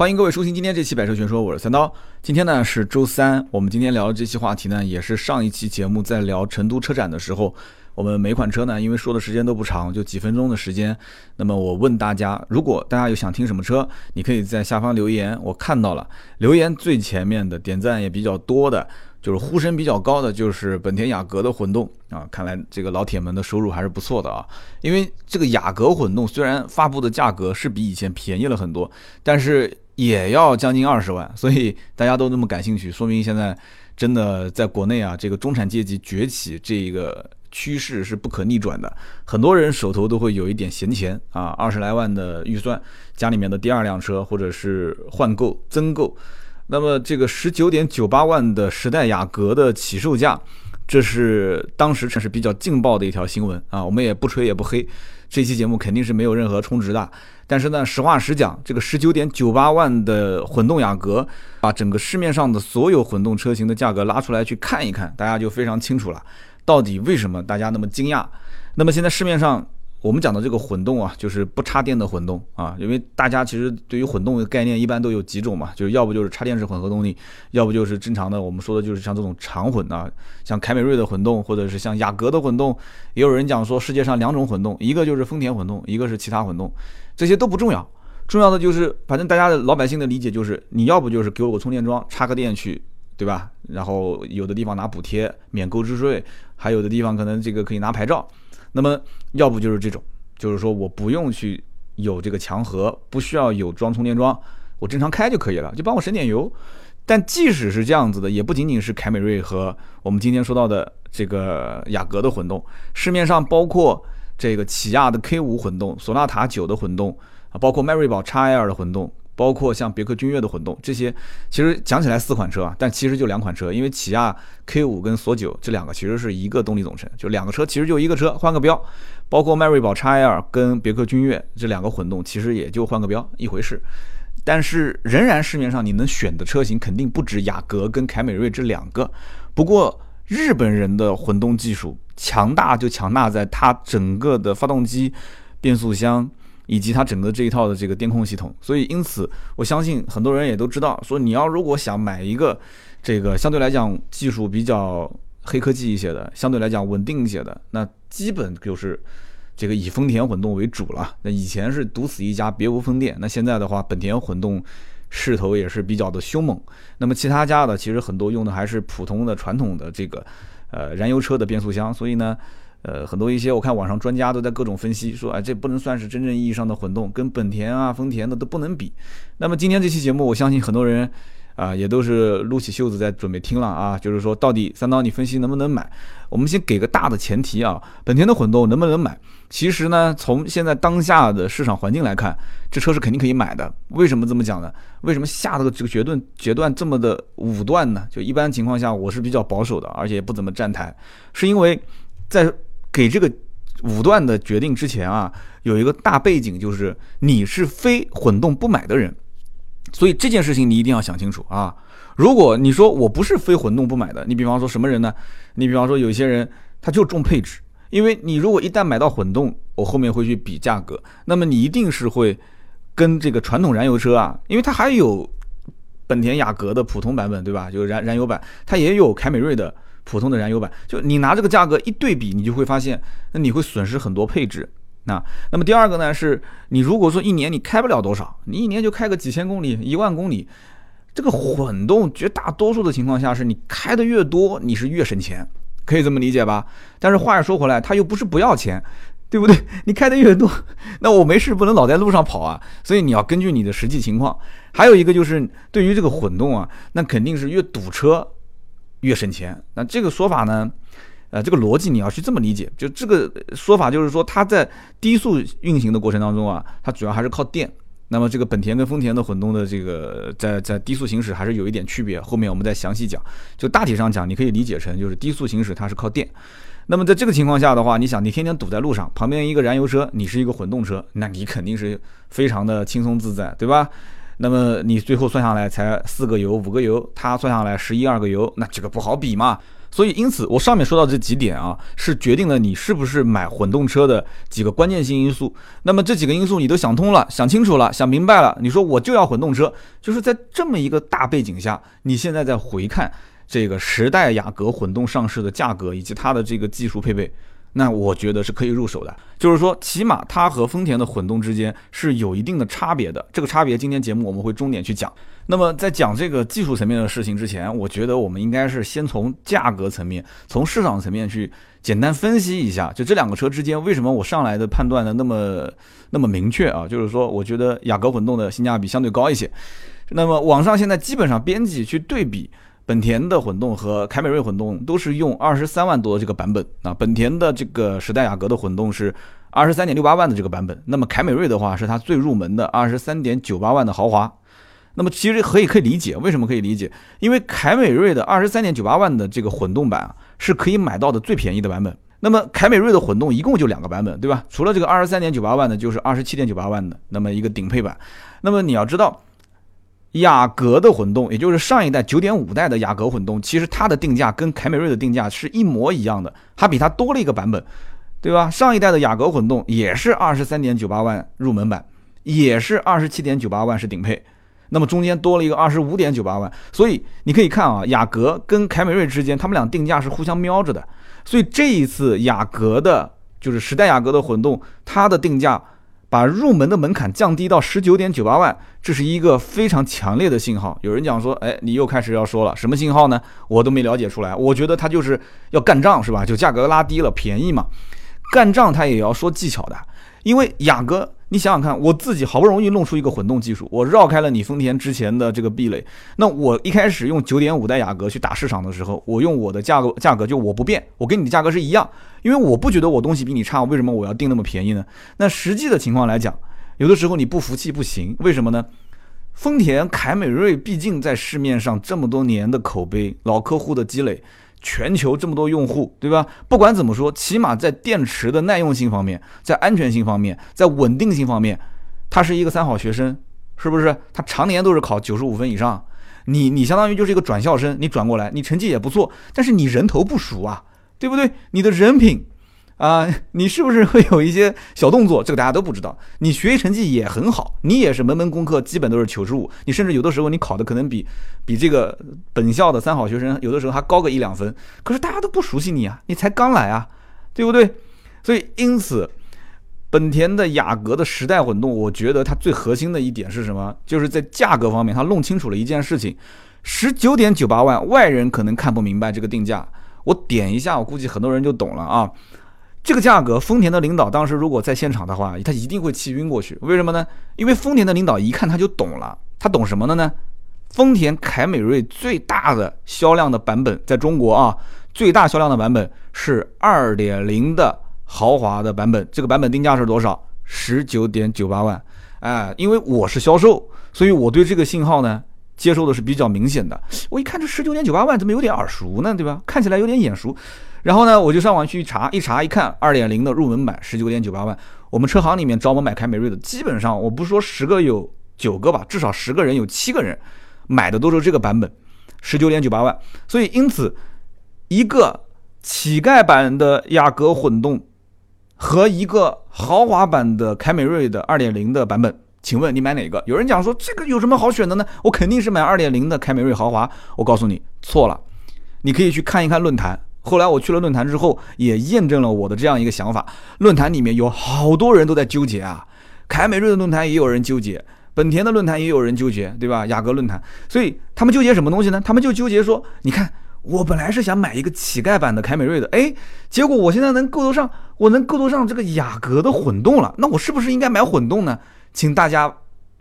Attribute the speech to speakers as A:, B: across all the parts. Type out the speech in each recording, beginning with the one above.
A: 欢迎各位收听今天这期《百车全说》，我是三刀。今天呢是周三，我们今天聊的这期话题呢，也是上一期节目在聊成都车展的时候，我们每款车呢，因为说的时间都不长，就几分钟的时间。那么我问大家，如果大家有想听什么车，你可以在下方留言。我看到了留言最前面的点赞也比较多的，就是呼声比较高的，就是本田雅阁的混动啊。看来这个老铁们的收入还是不错的啊。因为这个雅阁混动虽然发布的价格是比以前便宜了很多，但是。也要将近二十万，所以大家都那么感兴趣，说明现在真的在国内啊，这个中产阶级崛起这个趋势是不可逆转的。很多人手头都会有一点闲钱啊，二十来万的预算，家里面的第二辆车或者是换购增购。那么这个十九点九八万的时代雅阁的起售价，这是当时算是比较劲爆的一条新闻啊。我们也不吹也不黑，这期节目肯定是没有任何充值的。但是呢，实话实讲，这个十九点九八万的混动雅阁，把整个市面上的所有混动车型的价格拉出来去看一看，大家就非常清楚了，到底为什么大家那么惊讶？那么现在市面上。我们讲的这个混动啊，就是不插电的混动啊，因为大家其实对于混动的概念一般都有几种嘛，就是要不就是插电式混合动力，要不就是正常的我们说的就是像这种长混啊，像凯美瑞的混动，或者是像雅阁的混动，也有人讲说世界上两种混动，一个就是丰田混动，一个是其他混动，这些都不重要，重要的就是反正大家的老百姓的理解就是，你要不就是给我个充电桩插个电去，对吧？然后有的地方拿补贴免购置税，还有的地方可能这个可以拿牌照。那么，要不就是这种，就是说我不用去有这个强核，不需要有装充电桩，我正常开就可以了，就帮我省点油。但即使是这样子的，也不仅仅是凯美瑞和我们今天说到的这个雅阁的混动，市面上包括这个起亚的 K 五混动、索纳塔九的混动啊，包括迈锐宝 XL 的混动。包括像别克君越的混动，这些其实讲起来四款车啊，但其实就两款车，因为起亚 K 五跟索九这两个其实是一个动力总成，就两个车其实就一个车，换个标。包括迈锐宝 XL 跟别克君越这两个混动，其实也就换个标一回事。但是仍然市面上你能选的车型肯定不止雅阁跟凯美瑞这两个。不过日本人的混动技术强大就强大在它整个的发动机、变速箱。以及它整个这一套的这个电控系统，所以因此我相信很多人也都知道，说你要如果想买一个这个相对来讲技术比较黑科技一些的，相对来讲稳定一些的，那基本就是这个以丰田混动为主了。那以前是独此一家，别无分店。那现在的话，本田混动势头也是比较的凶猛。那么其他家的其实很多用的还是普通的传统的这个呃燃油车的变速箱，所以呢。呃，很多一些我看网上专家都在各种分析，说，哎，这不能算是真正意义上的混动，跟本田啊、丰田的都不能比。那么今天这期节目，我相信很多人啊，也都是撸起袖子在准备听了啊，就是说，到底三刀你分析能不能买？我们先给个大的前提啊，本田的混动能不能买？其实呢，从现在当下的市场环境来看，这车是肯定可以买的。为什么这么讲呢？为什么下这个这个决断决断这么的武断呢？就一般情况下，我是比较保守的，而且不怎么站台，是因为在给这个武断的决定之前啊，有一个大背景，就是你是非混动不买的人，所以这件事情你一定要想清楚啊。如果你说我不是非混动不买的，你比方说什么人呢？你比方说有些人他就重配置，因为你如果一旦买到混动，我后面会去比价格，那么你一定是会跟这个传统燃油车啊，因为它还有本田雅阁的普通版本，对吧？就燃燃油版，它也有凯美瑞的。普通的燃油版，就你拿这个价格一对比，你就会发现，那你会损失很多配置。那那么第二个呢，是你如果说一年你开不了多少，你一年就开个几千公里、一万公里，这个混动绝大多数的情况下是你开的越多，你是越省钱，可以这么理解吧？但是话又说回来，它又不是不要钱，对不对？你开的越多，那我没事不能老在路上跑啊，所以你要根据你的实际情况。还有一个就是对于这个混动啊，那肯定是越堵车。越省钱，那这个说法呢？呃，这个逻辑你要去这么理解，就这个说法就是说，它在低速运行的过程当中啊，它主要还是靠电。那么这个本田跟丰田的混动的这个在在低速行驶还是有一点区别，后面我们再详细讲。就大体上讲，你可以理解成就是低速行驶它是靠电。那么在这个情况下的话，你想你天天堵在路上，旁边一个燃油车，你是一个混动车，那你肯定是非常的轻松自在，对吧？那么你最后算下来才四个油五个油，它算下来十一二个油，那这个不好比嘛。所以因此我上面说到这几点啊，是决定了你是不是买混动车的几个关键性因素。那么这几个因素你都想通了、想清楚了、想明白了，你说我就要混动车，就是在这么一个大背景下，你现在在回看这个时代雅阁混动上市的价格以及它的这个技术配备。那我觉得是可以入手的，就是说，起码它和丰田的混动之间是有一定的差别的。这个差别，今天节目我们会重点去讲。那么，在讲这个技术层面的事情之前，我觉得我们应该是先从价格层面、从市场层面去简单分析一下，就这两个车之间为什么我上来的判断的那么那么明确啊？就是说，我觉得雅阁混动的性价比相对高一些。那么，网上现在基本上编辑去对比。本田的混动和凯美瑞混动都是用二十三万多的这个版本啊，本田的这个时代雅阁的混动是二十三点六八万的这个版本，那么凯美瑞的话是它最入门的二十三点九八万的豪华。那么其实可以可以理解，为什么可以理解？因为凯美瑞的二十三点九八万的这个混动版啊，是可以买到的最便宜的版本。那么凯美瑞的混动一共就两个版本，对吧？除了这个二十三点九八万的，就是二十七点九八万的，那么一个顶配版。那么你要知道。雅阁的混动，也就是上一代九点五代的雅阁混动，其实它的定价跟凯美瑞的定价是一模一样的，它比它多了一个版本，对吧？上一代的雅阁混动也是二十三点九八万入门版，也是二十七点九八万是顶配，那么中间多了一个二十五点九八万，所以你可以看啊，雅阁跟凯美瑞之间，他们俩定价是互相瞄着的，所以这一次雅阁的，就是时代雅阁的混动，它的定价。把入门的门槛降低到十九点九八万，这是一个非常强烈的信号。有人讲说，哎，你又开始要说了，什么信号呢？我都没了解出来。我觉得他就是要干仗，是吧？就价格拉低了，便宜嘛。干仗他也要说技巧的，因为雅阁。你想想看，我自己好不容易弄出一个混动技术，我绕开了你丰田之前的这个壁垒。那我一开始用九点五代雅阁去打市场的时候，我用我的价格价格就我不变，我跟你的价格是一样，因为我不觉得我东西比你差，为什么我要定那么便宜呢？那实际的情况来讲，有的时候你不服气不行，为什么呢？丰田凯美瑞毕竟在市面上这么多年的口碑，老客户的积累。全球这么多用户，对吧？不管怎么说，起码在电池的耐用性方面，在安全性方面，在稳定性方面，他是一个三好学生，是不是？他常年都是考九十五分以上，你你相当于就是一个转校生，你转过来，你成绩也不错，但是你人头不熟啊，对不对？你的人品。啊，你是不是会有一些小动作？这个大家都不知道。你学习成绩也很好，你也是门门功课基本都是九十五，你甚至有的时候你考的可能比比这个本校的三好学生有的时候还高个一两分。可是大家都不熟悉你啊，你才刚来啊，对不对？所以因此，本田的雅阁的时代混动，我觉得它最核心的一点是什么？就是在价格方面，它弄清楚了一件事情：十九点九八万，外人可能看不明白这个定价。我点一下，我估计很多人就懂了啊。这个价格，丰田的领导当时如果在现场的话，他一定会气晕过去。为什么呢？因为丰田的领导一看他就懂了，他懂什么的呢？丰田凯美瑞最大的销量的版本，在中国啊，最大销量的版本是二点零的豪华的版本，这个版本定价是多少？十九点九八万。哎，因为我是销售，所以我对这个信号呢接收的是比较明显的。我一看这十九点九八万，怎么有点耳熟呢？对吧？看起来有点眼熟。然后呢，我就上网去查，一查一看，二点零的入门版十九点九八万。我们车行里面找我买凯美瑞的，基本上我不说十个有九个吧，至少十个人有七个人买的都是这个版本，十九点九八万。所以因此，一个乞丐版的雅阁混动和一个豪华版的凯美瑞的二点零的版本，请问你买哪个？有人讲说这个有什么好选的呢？我肯定是买二点零的凯美瑞豪华。我告诉你错了，你可以去看一看论坛。后来我去了论坛之后，也验证了我的这样一个想法。论坛里面有好多人都在纠结啊，凯美瑞的论坛也有人纠结，本田的论坛也有人纠结，对吧？雅阁论坛，所以他们纠结什么东西呢？他们就纠结说，你看我本来是想买一个乞丐版的凯美瑞的，哎，结果我现在能够得上，我能够得上这个雅阁的混动了，那我是不是应该买混动呢？请大家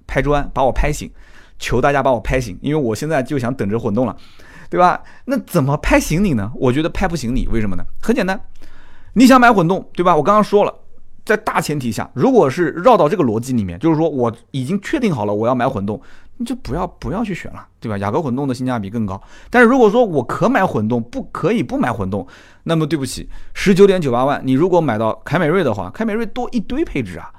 A: 拍砖把我拍醒，求大家把我拍醒，因为我现在就想等着混动了。对吧？那怎么拍行你呢？我觉得拍不行你，为什么呢？很简单，你想买混动，对吧？我刚刚说了，在大前提下，如果是绕到这个逻辑里面，就是说我已经确定好了我要买混动，你就不要不要去选了，对吧？雅阁混动的性价比更高。但是如果说我可买混动，不可以不买混动，那么对不起，十九点九八万，你如果买到凯美瑞的话，凯美瑞多一堆配置啊，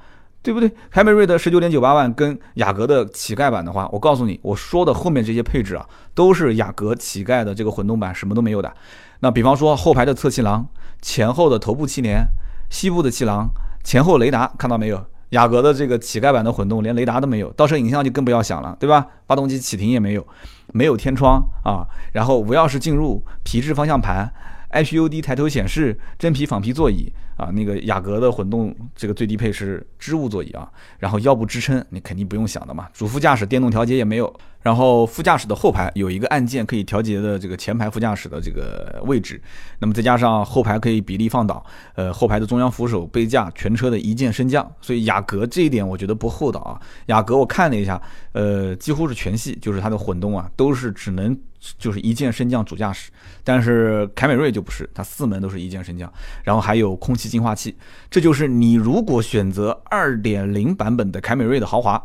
A: 对不对？凯美瑞的十九点九八万跟雅阁的乞丐版的话，我告诉你，我说的后面这些配置啊，都是雅阁乞丐的这个混动版什么都没有的。那比方说后排的侧气囊、前后的头部气帘、膝部的气囊、前后雷达，看到没有？雅阁的这个乞丐版的混动连雷达都没有，倒车影像就更不要想了，对吧？发动机启停也没有，没有天窗啊，然后无钥匙进入，皮质方向盘。HUD 抬头显示，真皮仿皮座椅啊，那个雅阁的混动这个最低配是织物座椅啊，然后腰部支撑你肯定不用想的嘛，主副驾驶电动调节也没有，然后副驾驶的后排有一个按键可以调节的这个前排副驾驶的这个位置，那么再加上后排可以比例放倒，呃，后排的中央扶手杯架全车的一键升降，所以雅阁这一点我觉得不厚道啊，雅阁我看了一下，呃，几乎是全系就是它的混动啊，都是只能。就是一键升降主驾驶，但是凯美瑞就不是，它四门都是一键升降，然后还有空气净化器。这就是你如果选择二点零版本的凯美瑞的豪华，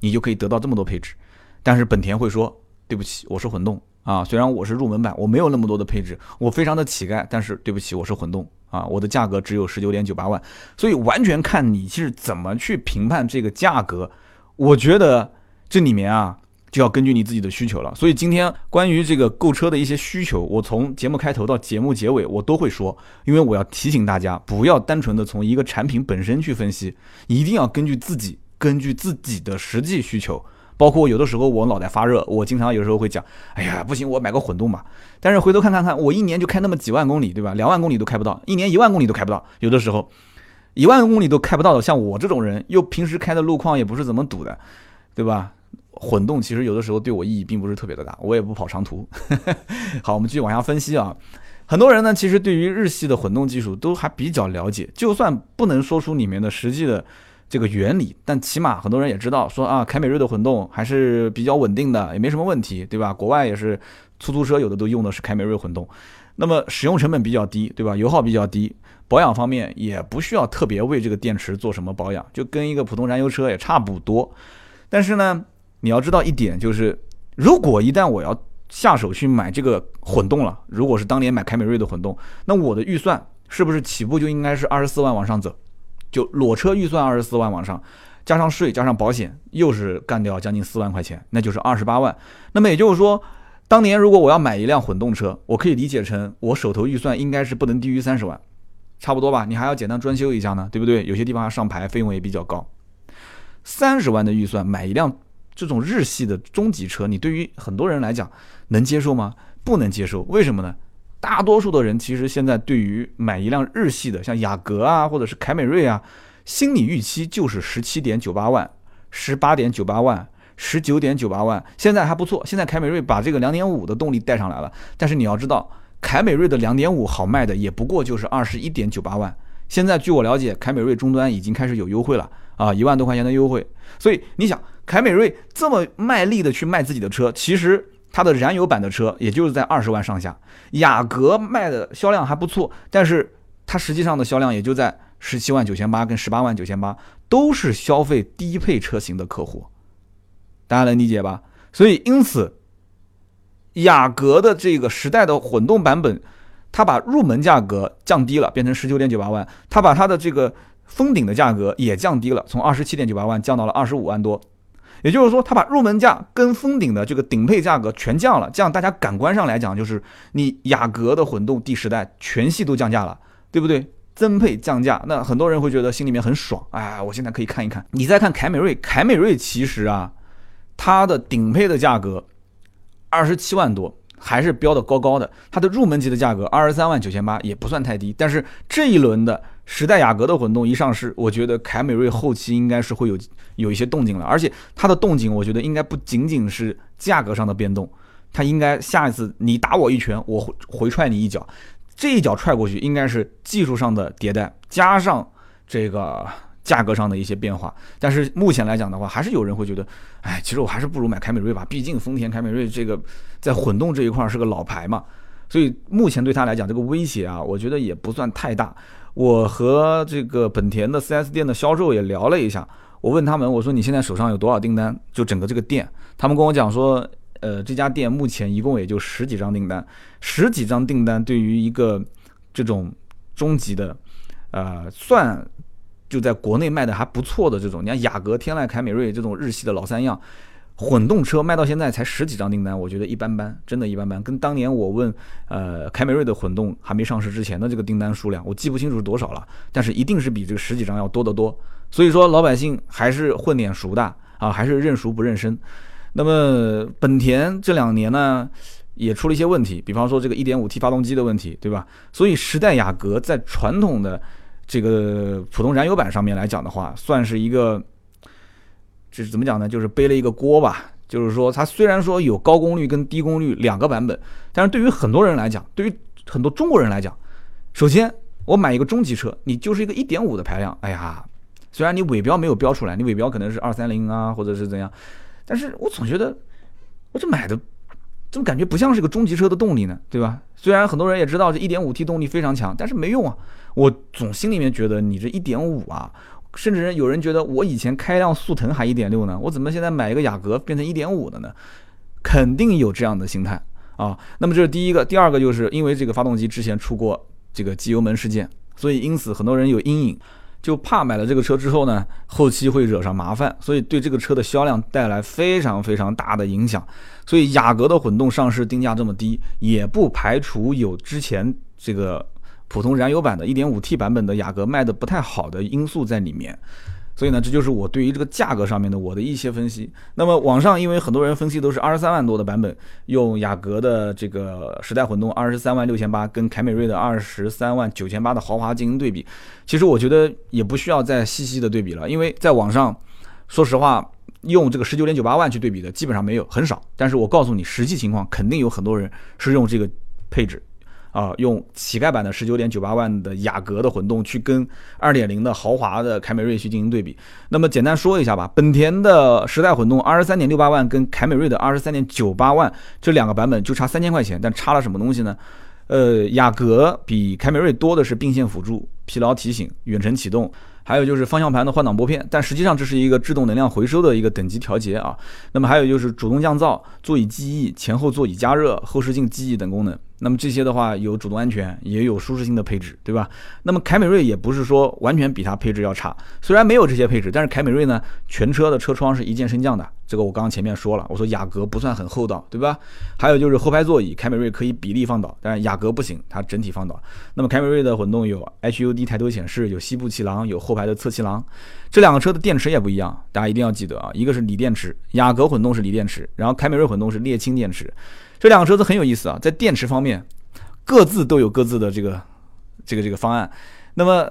A: 你就可以得到这么多配置。但是本田会说，对不起，我是混动啊，虽然我是入门版，我没有那么多的配置，我非常的乞丐，但是对不起，我是混动啊，我的价格只有十九点九八万，所以完全看你是怎么去评判这个价格。我觉得这里面啊。就要根据你自己的需求了，所以今天关于这个购车的一些需求，我从节目开头到节目结尾我都会说，因为我要提醒大家，不要单纯的从一个产品本身去分析，一定要根据自己，根据自己的实际需求。包括有的时候我脑袋发热，我经常有时候会讲，哎呀，不行，我买个混动吧。但是回头看看看，我一年就开那么几万公里，对吧？两万公里都开不到，一年一万公里都开不到。有的时候，一万公里都开不到的，像我这种人，又平时开的路况也不是怎么堵的，对吧？混动其实有的时候对我意义并不是特别的大，我也不跑长途。好，我们继续往下分析啊。很多人呢，其实对于日系的混动技术都还比较了解，就算不能说出里面的实际的这个原理，但起码很多人也知道说啊，凯美瑞的混动还是比较稳定的，也没什么问题，对吧？国外也是出租车有的都用的是凯美瑞混动，那么使用成本比较低，对吧？油耗比较低，保养方面也不需要特别为这个电池做什么保养，就跟一个普通燃油车也差不多。但是呢。你要知道一点，就是如果一旦我要下手去买这个混动了，如果是当年买凯美瑞的混动，那我的预算是不是起步就应该是二十四万往上走？就裸车预算二十四万往上，加上税加上保险，又是干掉将近四万块钱，那就是二十八万。那么也就是说，当年如果我要买一辆混动车，我可以理解成我手头预算应该是不能低于三十万，差不多吧？你还要简单装修一下呢，对不对？有些地方要上牌，费用也比较高。三十万的预算买一辆。这种日系的中级车，你对于很多人来讲能接受吗？不能接受，为什么呢？大多数的人其实现在对于买一辆日系的，像雅阁啊，或者是凯美瑞啊，心理预期就是十七点九八万、十八点九八万、十九点九八万。现在还不错，现在凯美瑞把这个两点五的动力带上来了。但是你要知道，凯美瑞的两点五好卖的也不过就是二十一点九八万。现在据我了解，凯美瑞终端已经开始有优惠了啊，一万多块钱的优惠。所以你想。凯美瑞这么卖力的去卖自己的车，其实它的燃油版的车也就是在二十万上下。雅阁卖的销量还不错，但是它实际上的销量也就在十七万九千八跟十八万九千八，都是消费低配车型的客户，大家能理解吧？所以因此，雅阁的这个时代的混动版本，它把入门价格降低了，变成十九点九八万，它把它的这个封顶的价格也降低了，从二十七点九八万降到了二十五万多。也就是说，它把入门价跟封顶的这个顶配价格全降了，这样大家感官上来讲，就是你雅阁的混动第十代全系都降价了，对不对？增配降价，那很多人会觉得心里面很爽，哎，我现在可以看一看。你再看凯美瑞，凯美瑞其实啊，它的顶配的价格二十七万多。还是标的高高的，它的入门级的价格二十三万九千八也不算太低。但是这一轮的时代雅阁的混动一上市，我觉得凯美瑞后期应该是会有有一些动静了。而且它的动静，我觉得应该不仅仅是价格上的变动，它应该下一次你打我一拳，我回回踹你一脚，这一脚踹过去应该是技术上的迭代，加上这个。价格上的一些变化，但是目前来讲的话，还是有人会觉得，哎，其实我还是不如买凯美瑞吧，毕竟丰田凯美瑞这个在混动这一块是个老牌嘛，所以目前对他来讲这个威胁啊，我觉得也不算太大。我和这个本田的 4S 店的销售也聊了一下，我问他们，我说你现在手上有多少订单？就整个这个店，他们跟我讲说，呃，这家店目前一共也就十几张订单，十几张订单对于一个这种中级的，呃，算。就在国内卖的还不错的这种，你看雅阁、天籁、凯美瑞这种日系的老三样，混动车卖到现在才十几张订单，我觉得一般般，真的一般般。跟当年我问呃凯美瑞的混动还没上市之前的这个订单数量，我记不清楚是多少了，但是一定是比这个十几张要多得多。所以说老百姓还是混脸熟的啊，还是认熟不认生。那么本田这两年呢，也出了一些问题，比方说这个 1.5T 发动机的问题，对吧？所以时代雅阁在传统的这个普通燃油版上面来讲的话，算是一个，这是怎么讲呢？就是背了一个锅吧。就是说，它虽然说有高功率跟低功率两个版本，但是对于很多人来讲，对于很多中国人来讲，首先我买一个中级车，你就是一个1.5的排量，哎呀，虽然你尾标没有标出来，你尾标可能是230啊，或者是怎样。但是我总觉得，我这买的，怎么感觉不像是个中级车的动力呢？对吧？虽然很多人也知道这一点五 T 动力非常强，但是没用啊。我总心里面觉得你这一点五啊，甚至有人觉得我以前开辆速腾还一点六呢，我怎么现在买一个雅阁变成一点五的呢？肯定有这样的心态啊。那么这是第一个，第二个就是因为这个发动机之前出过这个机油门事件，所以因此很多人有阴影。就怕买了这个车之后呢，后期会惹上麻烦，所以对这个车的销量带来非常非常大的影响。所以雅阁的混动上市定价这么低，也不排除有之前这个普通燃油版的 1.5T 版本的雅阁卖的不太好的因素在里面。所以呢，这就是我对于这个价格上面的我的一些分析。那么网上因为很多人分析都是二十三万多的版本，用雅阁的这个时代混动二十三万六千八跟凯美瑞的二十三万九千八的豪华进行对比。其实我觉得也不需要再细细的对比了，因为在网上，说实话，用这个十九点九八万去对比的基本上没有，很少。但是我告诉你，实际情况肯定有很多人是用这个配置。啊，用乞丐版的十九点九八万的雅阁的混动去跟二点零的豪华的凯美瑞去进行对比。那么简单说一下吧，本田的时代混动二十三点六八万跟凯美瑞的二十三点九八万这两个版本就差三千块钱，但差了什么东西呢？呃，雅阁比凯美瑞多的是并线辅助、疲劳提醒、远程启动。还有就是方向盘的换挡拨片，但实际上这是一个制动能量回收的一个等级调节啊。那么还有就是主动降噪、座椅记忆、前后座椅加热、后视镜记忆等功能。那么这些的话有主动安全，也有舒适性的配置，对吧？那么凯美瑞也不是说完全比它配置要差，虽然没有这些配置，但是凯美瑞呢，全车的车窗是一键升降的。这个我刚刚前面说了，我说雅阁不算很厚道，对吧？还有就是后排座椅，凯美瑞可以比例放倒，但是雅阁不行，它整体放倒。那么凯美瑞的混动有 HUD 抬头显示，有膝部气囊，有后排的侧气囊。这两个车的电池也不一样，大家一定要记得啊，一个是锂电池，雅阁混动是锂电池，然后凯美瑞混动是镍氢电池。这两个车子很有意思啊，在电池方面，各自都有各自的这个这个这个方案。那么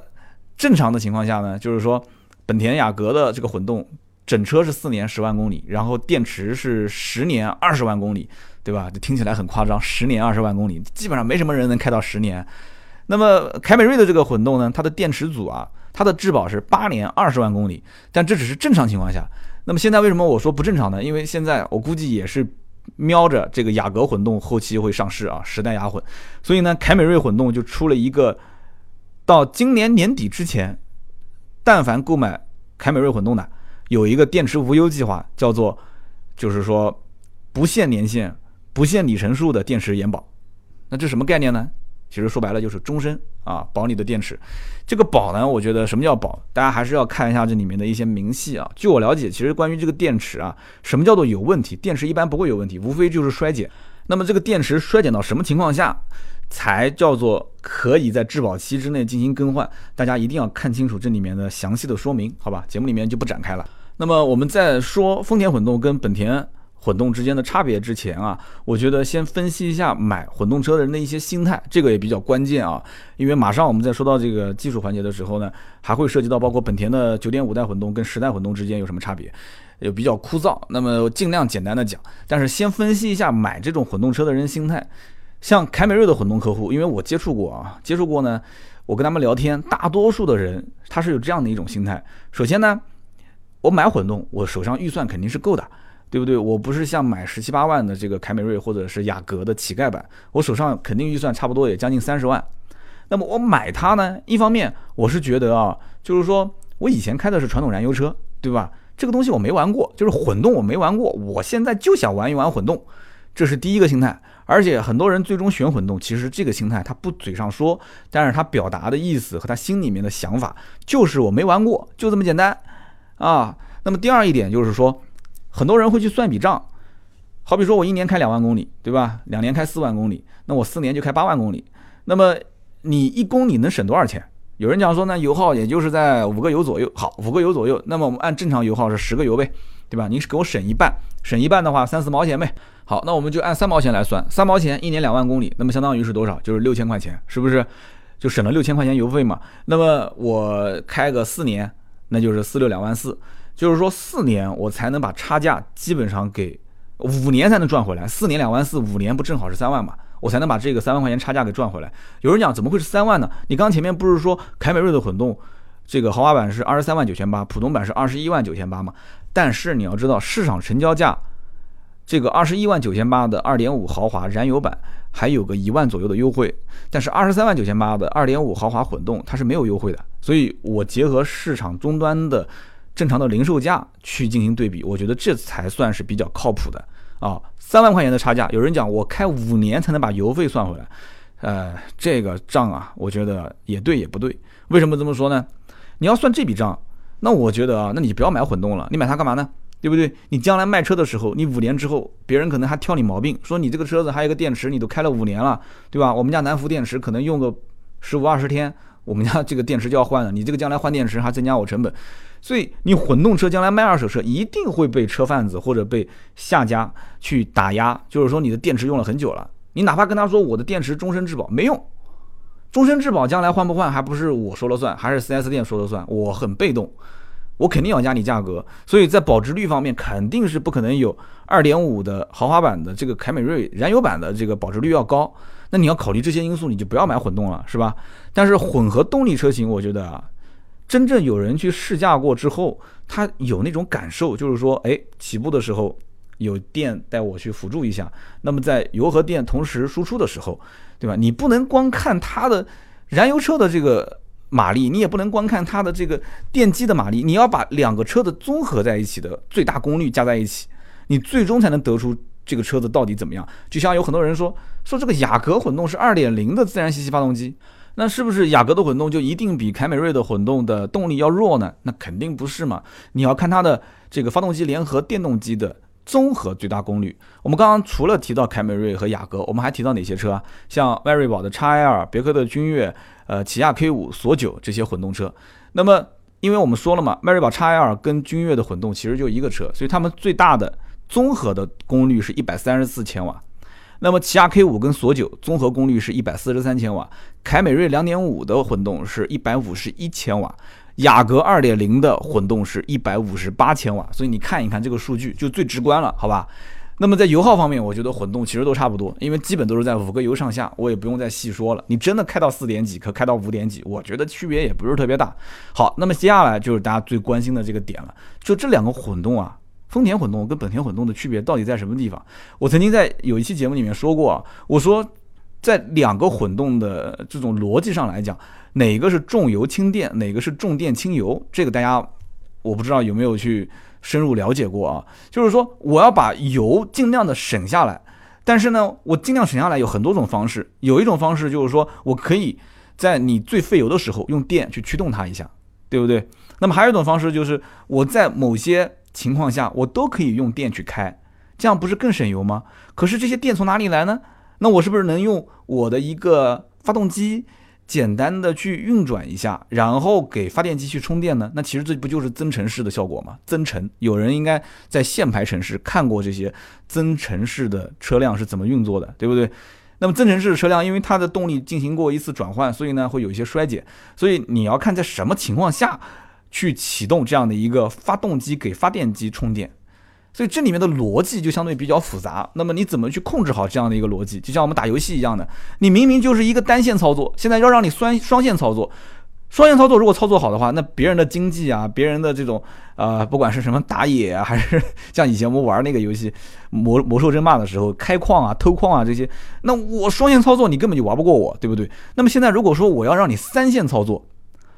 A: 正常的情况下呢，就是说本田雅阁的这个混动。整车是四年十万公里，然后电池是十年二十万公里，对吧？这听起来很夸张，十年二十万公里，基本上没什么人能开到十年。那么凯美瑞的这个混动呢，它的电池组啊，它的质保是八年二十万公里，但这只是正常情况下。那么现在为什么我说不正常呢？因为现在我估计也是瞄着这个雅阁混动后期会上市啊，时代雅混，所以呢，凯美瑞混动就出了一个，到今年年底之前，但凡购买凯美瑞混动的。有一个电池无忧计划，叫做，就是说，不限年限、不限里程数的电池延保。那这什么概念呢？其实说白了就是终身啊，保你的电池。这个保呢，我觉得什么叫保？大家还是要看一下这里面的一些明细啊。据我了解，其实关于这个电池啊，什么叫做有问题？电池一般不会有问题，无非就是衰减。那么这个电池衰减到什么情况下？才叫做可以在质保期之内进行更换，大家一定要看清楚这里面的详细的说明，好吧？节目里面就不展开了。那么我们在说丰田混动跟本田混动之间的差别之前啊，我觉得先分析一下买混动车的人的一些心态，这个也比较关键啊。因为马上我们在说到这个技术环节的时候呢，还会涉及到包括本田的九点五代混动跟十代混动之间有什么差别，也比较枯燥。那么尽量简单的讲，但是先分析一下买这种混动车的人心态。像凯美瑞的混动客户，因为我接触过啊，接触过呢，我跟他们聊天，大多数的人他是有这样的一种心态。首先呢，我买混动，我手上预算肯定是够的，对不对？我不是像买十七八万的这个凯美瑞或者是雅阁的乞丐版，我手上肯定预算差不多也将近三十万。那么我买它呢，一方面我是觉得啊，就是说我以前开的是传统燃油车，对吧？这个东西我没玩过，就是混动我没玩过，我现在就想玩一玩混动。这是第一个心态。而且很多人最终选混动，其实这个心态他不嘴上说，但是他表达的意思和他心里面的想法就是我没玩过，就这么简单啊。那么第二一点就是说，很多人会去算笔账，好比说我一年开两万公里，对吧？两年开四万公里，那我四年就开八万公里。那么你一公里能省多少钱？有人讲说呢，油耗也就是在五个油左右。好，五个油左右，那么我们按正常油耗是十个油呗，对吧？你给我省一半，省一半的话三四毛钱呗。好，那我们就按三毛钱来算，三毛钱一年两万公里，那么相当于是多少？就是六千块钱，是不是？就省了六千块钱油费嘛。那么我开个四年，那就是四六两万四，就是说四年我才能把差价基本上给五年才能赚回来。四年两万四，五年不正好是三万嘛？我才能把这个三万块钱差价给赚回来。有人讲怎么会是三万呢？你刚前面不是说凯美瑞的混动这个豪华版是二十三万九千八，普通版是二十一万九千八吗？但是你要知道市场成交价。这个二十一万九千八的二点五豪华燃油版还有个一万左右的优惠，但是二十三万九千八的二点五豪华混动它是没有优惠的，所以我结合市场终端的正常的零售价去进行对比，我觉得这才算是比较靠谱的啊！三万块钱的差价，有人讲我开五年才能把油费算回来，呃，这个账啊，我觉得也对也不对。为什么这么说呢？你要算这笔账，那我觉得啊，那你不要买混动了，你买它干嘛呢？对不对？你将来卖车的时候，你五年之后，别人可能还挑你毛病，说你这个车子还有个电池，你都开了五年了，对吧？我们家南孚电池可能用个十五二十天，我们家这个电池就要换了。你这个将来换电池还增加我成本，所以你混动车将来卖二手车一定会被车贩子或者被下家去打压，就是说你的电池用了很久了，你哪怕跟他说我的电池终身质保没用，终身质保将来换不换还不是我说了算，还是 4S 店说了算，我很被动。我肯定要压你价格，所以在保值率方面肯定是不可能有二点五的豪华版的这个凯美瑞燃油版的这个保值率要高。那你要考虑这些因素，你就不要买混动了，是吧？但是混合动力车型，我觉得啊，真正有人去试驾过之后，他有那种感受，就是说，哎，起步的时候有电带我去辅助一下，那么在油和电同时输出的时候，对吧？你不能光看它的燃油车的这个。马力，你也不能光看它的这个电机的马力，你要把两个车的综合在一起的最大功率加在一起，你最终才能得出这个车子到底怎么样。就像有很多人说，说这个雅阁混动是二点零的自然吸气发动机，那是不是雅阁的混动就一定比凯美瑞的混动的动力要弱呢？那肯定不是嘛。你要看它的这个发动机联合电动机的综合最大功率。我们刚刚除了提到凯美瑞和雅阁，我们还提到哪些车啊？像迈锐宝的 XL、别克的君越。呃，起亚 K 五、索九这些混动车，那么因为我们说了嘛，迈锐宝 XL 跟君越的混动其实就一个车，所以它们最大的综合的功率是一百三十四千瓦。那么起亚 K 五跟索九综合功率是一百四十三千瓦，凯美瑞两点五的混动是一百五十一千瓦，雅阁二点零的混动是一百五十八千瓦。所以你看一看这个数据就最直观了，好吧？那么在油耗方面，我觉得混动其实都差不多，因为基本都是在五个油上下，我也不用再细说了。你真的开到四点几，可开到五点几，我觉得区别也不是特别大。好，那么接下来就是大家最关心的这个点了，就这两个混动啊，丰田混动跟本田混动的区别到底在什么地方？我曾经在有一期节目里面说过啊，我说在两个混动的这种逻辑上来讲，哪个是重油轻电，哪个是重电轻油，这个大家我不知道有没有去。深入了解过啊，就是说我要把油尽量的省下来，但是呢，我尽量省下来有很多种方式。有一种方式就是说我可以在你最费油的时候用电去驱动它一下，对不对？那么还有一种方式就是我在某些情况下我都可以用电去开，这样不是更省油吗？可是这些电从哪里来呢？那我是不是能用我的一个发动机？简单的去运转一下，然后给发电机去充电呢？那其实这不就是增程式的效果吗？增程，有人应该在限牌城市看过这些增程式的车辆是怎么运作的，对不对？那么增程式的车辆，因为它的动力进行过一次转换，所以呢会有一些衰减，所以你要看在什么情况下去启动这样的一个发动机给发电机充电。所以这里面的逻辑就相对比较复杂。那么你怎么去控制好这样的一个逻辑？就像我们打游戏一样的，你明明就是一个单线操作，现在要让你双双线操作。双线操作如果操作好的话，那别人的经济啊，别人的这种呃，不管是什么打野啊，还是像以前我们玩那个游戏《魔魔兽争霸》的时候开矿啊、偷矿啊这些，那我双线操作你根本就玩不过我，对不对？那么现在如果说我要让你三线操作，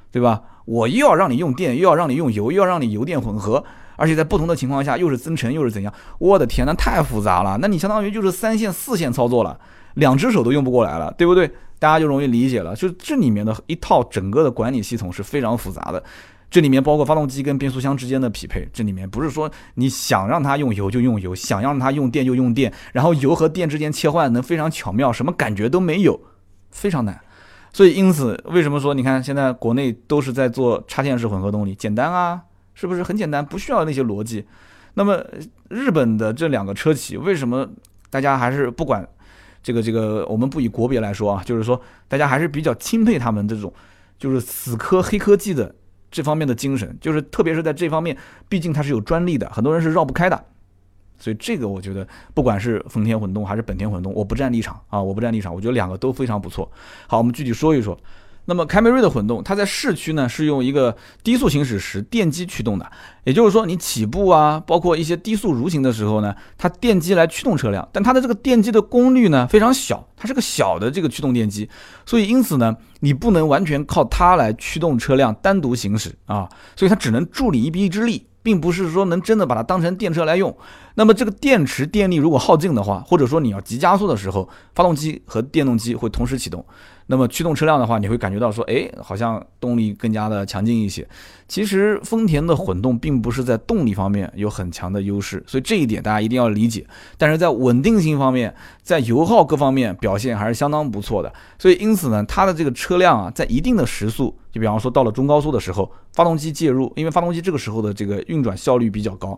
A: 对吧？我又要让你用电，又要让你用油，又要让你油电混合。而且在不同的情况下又是增程又是怎样？我的天，那太复杂了。那你相当于就是三线四线操作了，两只手都用不过来了，对不对？大家就容易理解了。就这里面的一套整个的管理系统是非常复杂的。这里面包括发动机跟变速箱之间的匹配，这里面不是说你想让它用油就用油，想让它用电就用电，然后油和电之间切换能非常巧妙，什么感觉都没有，非常难。所以因此，为什么说你看现在国内都是在做插电式混合动力，简单啊，是不是很简单，不需要那些逻辑？那么日本的这两个车企为什么大家还是不管这个这个，我们不以国别来说啊，就是说大家还是比较钦佩他们这种就是死磕黑科技的。这方面的精神，就是特别是在这方面，毕竟它是有专利的，很多人是绕不开的。所以这个我觉得，不管是丰田混动还是本田混动，我不站立场啊，我不站立场，我觉得两个都非常不错。好，我们具体说一说。那么凯美瑞的混动，它在市区呢是用一个低速行驶时电机驱动的，也就是说你起步啊，包括一些低速蠕行的时候呢，它电机来驱动车辆，但它的这个电机的功率呢非常小，它是个小的这个驱动电机，所以因此呢，你不能完全靠它来驱动车辆单独行驶啊，所以它只能助你一臂之力。并不是说能真的把它当成电车来用，那么这个电池电力如果耗尽的话，或者说你要急加速的时候，发动机和电动机会同时启动，那么驱动车辆的话，你会感觉到说，哎，好像动力更加的强劲一些。其实丰田的混动并不是在动力方面有很强的优势，所以这一点大家一定要理解。但是在稳定性方面，在油耗各方面表现还是相当不错的。所以因此呢，它的这个车辆啊，在一定的时速。就比方说到了中高速的时候，发动机介入，因为发动机这个时候的这个运转效率比较高，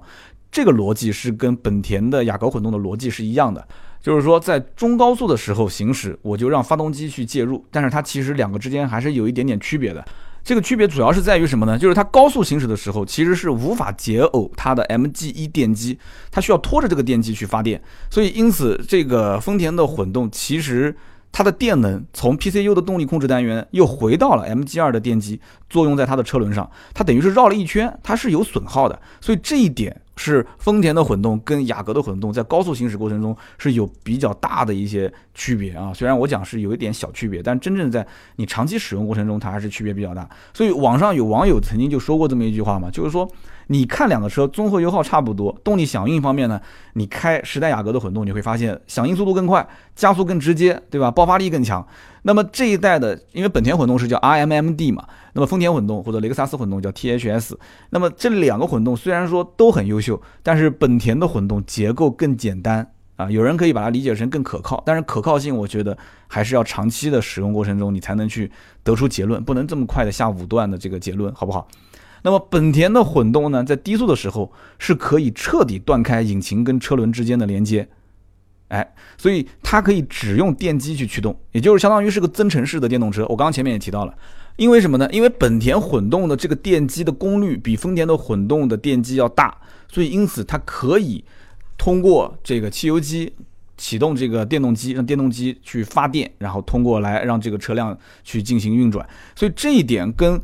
A: 这个逻辑是跟本田的雅阁混动的逻辑是一样的，就是说在中高速的时候行驶，我就让发动机去介入，但是它其实两个之间还是有一点点区别的。这个区别主要是在于什么呢？就是它高速行驶的时候，其实是无法解耦它的 MG1 电机，它需要拖着这个电机去发电，所以因此这个丰田的混动其实。它的电能从 PCU 的动力控制单元又回到了 MG2 的电机，作用在它的车轮上，它等于是绕了一圈，它是有损耗的。所以这一点是丰田的混动跟雅阁的混动在高速行驶过程中是有比较大的一些区别啊。虽然我讲是有一点小区别，但真正在你长期使用过程中，它还是区别比较大。所以网上有网友曾经就说过这么一句话嘛，就是说。你看两个车综合油耗差不多，动力响应方面呢，你开时代雅阁的混动，你会发现响应速度更快，加速更直接，对吧？爆发力更强。那么这一代的，因为本田混动是叫 RMMD 嘛，那么丰田混动或者雷克萨斯混动叫 THS。那么这两个混动虽然说都很优秀，但是本田的混动结构更简单啊，有人可以把它理解成更可靠，但是可靠性我觉得还是要长期的使用过程中你才能去得出结论，不能这么快的下武断的这个结论，好不好？那么本田的混动呢，在低速的时候是可以彻底断开引擎跟车轮之间的连接，哎，所以它可以只用电机去驱动，也就是相当于是个增程式的电动车。我刚刚前面也提到了，因为什么呢？因为本田混动的这个电机的功率比丰田的混动的电机要大，所以因此它可以通过这个汽油机启动这个电动机，让电动机去发电，然后通过来让这个车辆去进行运转。所以这一点跟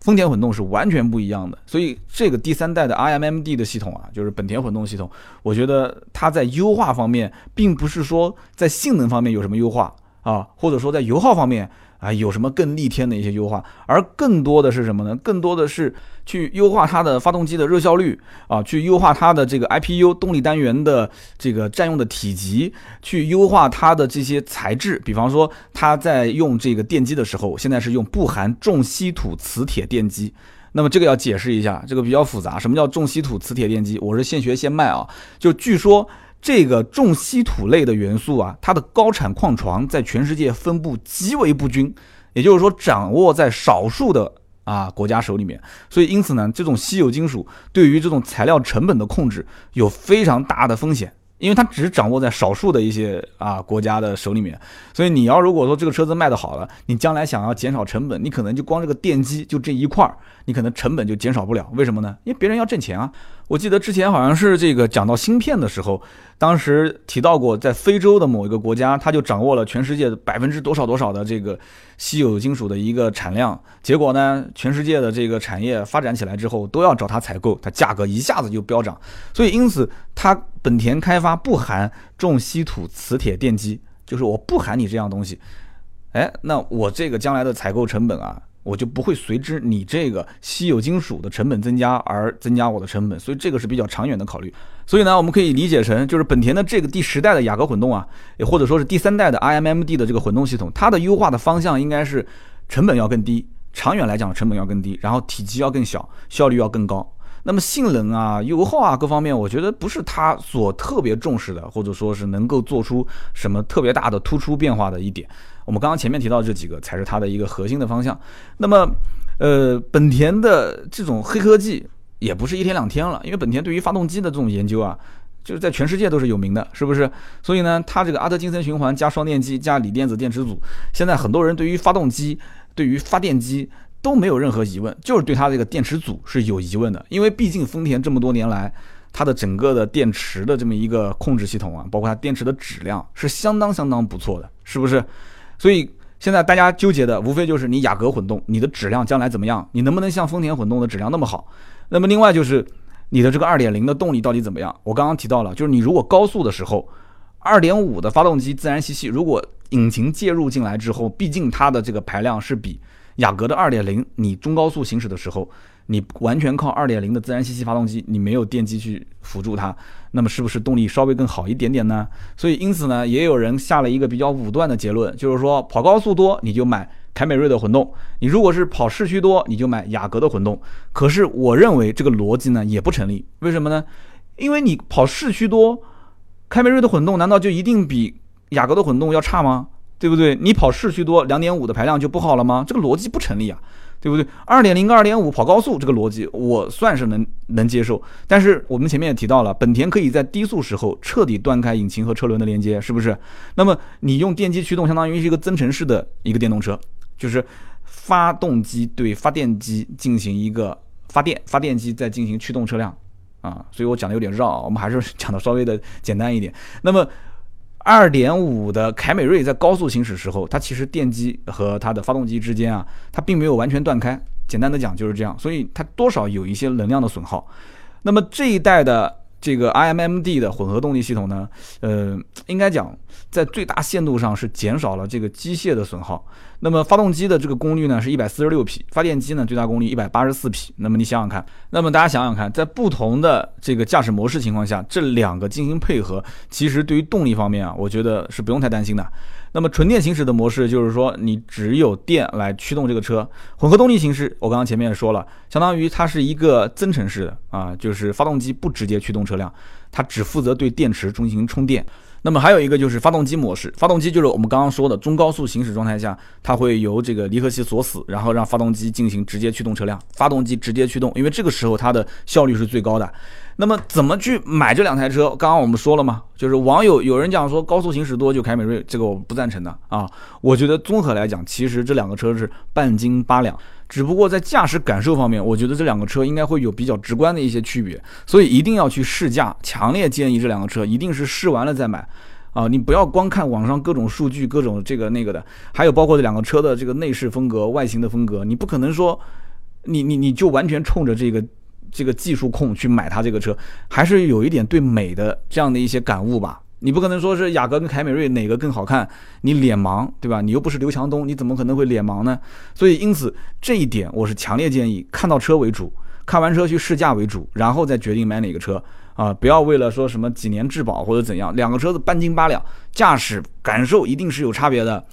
A: 丰田混动是完全不一样的，所以这个第三代的 iMMD 的系统啊，就是本田混动系统，我觉得它在优化方面，并不是说在性能方面有什么优化啊，或者说在油耗方面。啊，有什么更逆天的一些优化？而更多的是什么呢？更多的是去优化它的发动机的热效率啊，去优化它的这个 IPU 动力单元的这个占用的体积，去优化它的这些材质。比方说，它在用这个电机的时候，现在是用不含重稀土磁铁电机。那么这个要解释一下，这个比较复杂。什么叫重稀土磁铁电机？我是现学现卖啊。就据说。这个重稀土类的元素啊，它的高产矿床在全世界分布极为不均，也就是说掌握在少数的啊国家手里面，所以因此呢，这种稀有金属对于这种材料成本的控制有非常大的风险，因为它只掌握在少数的一些啊国家的手里面，所以你要如果说这个车子卖的好了，你将来想要减少成本，你可能就光这个电机就这一块儿，你可能成本就减少不了，为什么呢？因为别人要挣钱啊。我记得之前好像是这个讲到芯片的时候，当时提到过，在非洲的某一个国家，他就掌握了全世界百分之多少多少的这个稀有金属的一个产量。结果呢，全世界的这个产业发展起来之后，都要找他采购，它价格一下子就飙涨。所以因此，它本田开发不含重稀土磁铁电机，就是我不含你这样东西。哎，那我这个将来的采购成本啊，我就不会随之你这个稀有金属的成本增加而增加我的成本，所以这个是比较长远的考虑。所以呢，我们可以理解成就是本田的这个第十代的雅阁混动啊，也或者说是第三代的 iMMD 的这个混动系统，它的优化的方向应该是成本要更低，长远来讲成本要更低，然后体积要更小，效率要更高。那么性能啊、油耗啊各方面，我觉得不是它所特别重视的，或者说是能够做出什么特别大的突出变化的一点。我们刚刚前面提到这几个才是它的一个核心的方向。那么，呃，本田的这种黑科技也不是一天两天了，因为本田对于发动机的这种研究啊，就是在全世界都是有名的，是不是？所以呢，它这个阿特金森循环加双电机加锂电子电池组，现在很多人对于发动机、对于发电机。都没有任何疑问，就是对它这个电池组是有疑问的，因为毕竟丰田这么多年来，它的整个的电池的这么一个控制系统啊，包括它电池的质量是相当相当不错的，是不是？所以现在大家纠结的无非就是你雅阁混动，你的质量将来怎么样？你能不能像丰田混动的质量那么好？那么另外就是你的这个二点零的动力到底怎么样？我刚刚提到了，就是你如果高速的时候，二点五的发动机自然吸气，如果引擎介入进来之后，毕竟它的这个排量是比。雅阁的二点零，你中高速行驶的时候，你完全靠二点零的自然吸气发动机，你没有电机去辅助它，那么是不是动力稍微更好一点点呢？所以因此呢，也有人下了一个比较武断的结论，就是说跑高速多你就买凯美瑞的混动，你如果是跑市区多你就买雅阁的混动。可是我认为这个逻辑呢也不成立，为什么呢？因为你跑市区多，凯美瑞的混动难道就一定比雅阁的混动要差吗？对不对？你跑市区多，两点五的排量就不好了吗？这个逻辑不成立啊，对不对？二点零跟二点五跑高速，这个逻辑我算是能能接受。但是我们前面也提到了，本田可以在低速时候彻底断开引擎和车轮的连接，是不是？那么你用电机驱动，相当于是一个增程式的一个电动车，就是发动机对发电机进行一个发电，发电机再进行驱动车辆啊。所以我讲的有点绕，我们还是讲的稍微的简单一点。那么。二点五的凯美瑞在高速行驶时候，它其实电机和它的发动机之间啊，它并没有完全断开。简单的讲就是这样，所以它多少有一些能量的损耗。那么这一代的。这个 iMMD 的混合动力系统呢，呃，应该讲在最大限度上是减少了这个机械的损耗。那么发动机的这个功率呢是一百四十六匹，发电机呢最大功率一百八十四匹。那么你想想看，那么大家想想看，在不同的这个驾驶模式情况下，这两个进行配合，其实对于动力方面啊，我觉得是不用太担心的。那么纯电行驶的模式就是说，你只有电来驱动这个车。混合动力形式，我刚刚前面也说了，相当于它是一个增程式的啊，就是发动机不直接驱动车辆，它只负责对电池进行充电。那么还有一个就是发动机模式，发动机就是我们刚刚说的中高速行驶状态下，它会由这个离合器锁死，然后让发动机进行直接驱动车辆，发动机直接驱动，因为这个时候它的效率是最高的。那么怎么去买这两台车？刚刚我们说了嘛，就是网友有人讲说高速行驶多就凯美瑞，这个我不赞成的啊。我觉得综合来讲，其实这两个车是半斤八两，只不过在驾驶感受方面，我觉得这两个车应该会有比较直观的一些区别，所以一定要去试驾。强烈建议这两个车一定是试完了再买啊！你不要光看网上各种数据、各种这个那个的，还有包括这两个车的这个内饰风格、外形的风格，你不可能说你你你就完全冲着这个。这个技术控去买它这个车，还是有一点对美的这样的一些感悟吧。你不可能说是雅阁跟凯美瑞哪个更好看，你脸盲对吧？你又不是刘强东，你怎么可能会脸盲呢？所以因此这一点我是强烈建议看到车为主，看完车去试驾为主，然后再决定买哪个车啊！不要为了说什么几年质保或者怎样，两个车子半斤八两，驾驶感受一定是有差别的。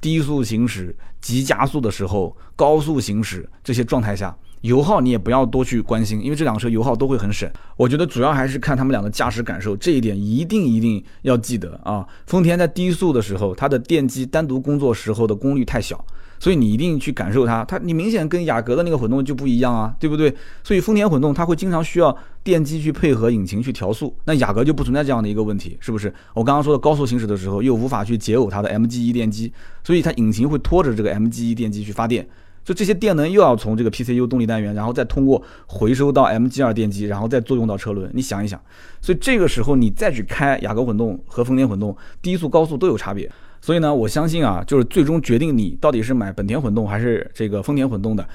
A: 低速行驶、急加速的时候、高速行驶这些状态下。油耗你也不要多去关心，因为这辆车油耗都会很省。我觉得主要还是看他们俩的驾驶感受，这一点一定一定要记得啊。丰田在低速的时候，它的电机单独工作时候的功率太小，所以你一定去感受它。它你明显跟雅阁的那个混动就不一样啊，对不对？所以丰田混动它会经常需要电机去配合引擎去调速，那雅阁就不存在这样的一个问题，是不是？我刚刚说的高速行驶的时候又无法去解耦它的 MGE 电机，所以它引擎会拖着这个 MGE 电机去发电。就这些电能又要从这个 PCU 动力单元，然后再通过回收到 MG2 电机，然后再作用到车轮。你想一想，所以这个时候你再去开雅阁混动和丰田混动，低速高速都有差别。所以呢，我相信啊，就是最终决定你到底是买本田混动还是这个丰田混动的，